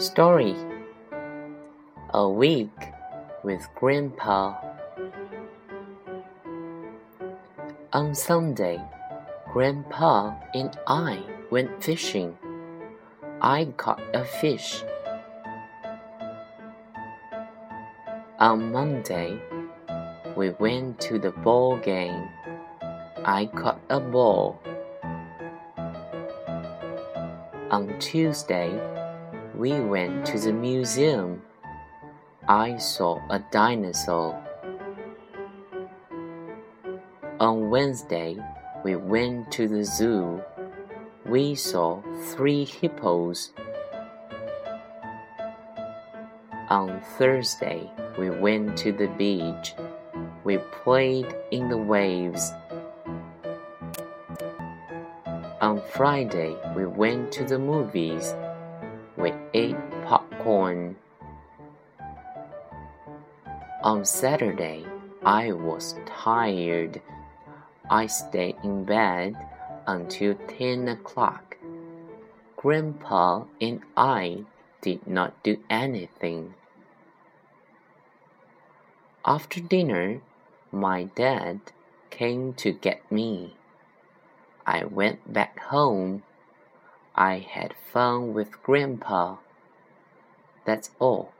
Story A Week with Grandpa. On Sunday, Grandpa and I went fishing. I caught a fish. On Monday, we went to the ball game. I caught a ball. On Tuesday, we went to the museum. I saw a dinosaur. On Wednesday, we went to the zoo. We saw three hippos. On Thursday, we went to the beach. We played in the waves. On Friday, we went to the movies. We ate popcorn. On Saturday, I was tired. I stayed in bed until 10 o'clock. Grandpa and I did not do anything. After dinner, my dad came to get me. I went back home. I had fun with Grandpa. That's all.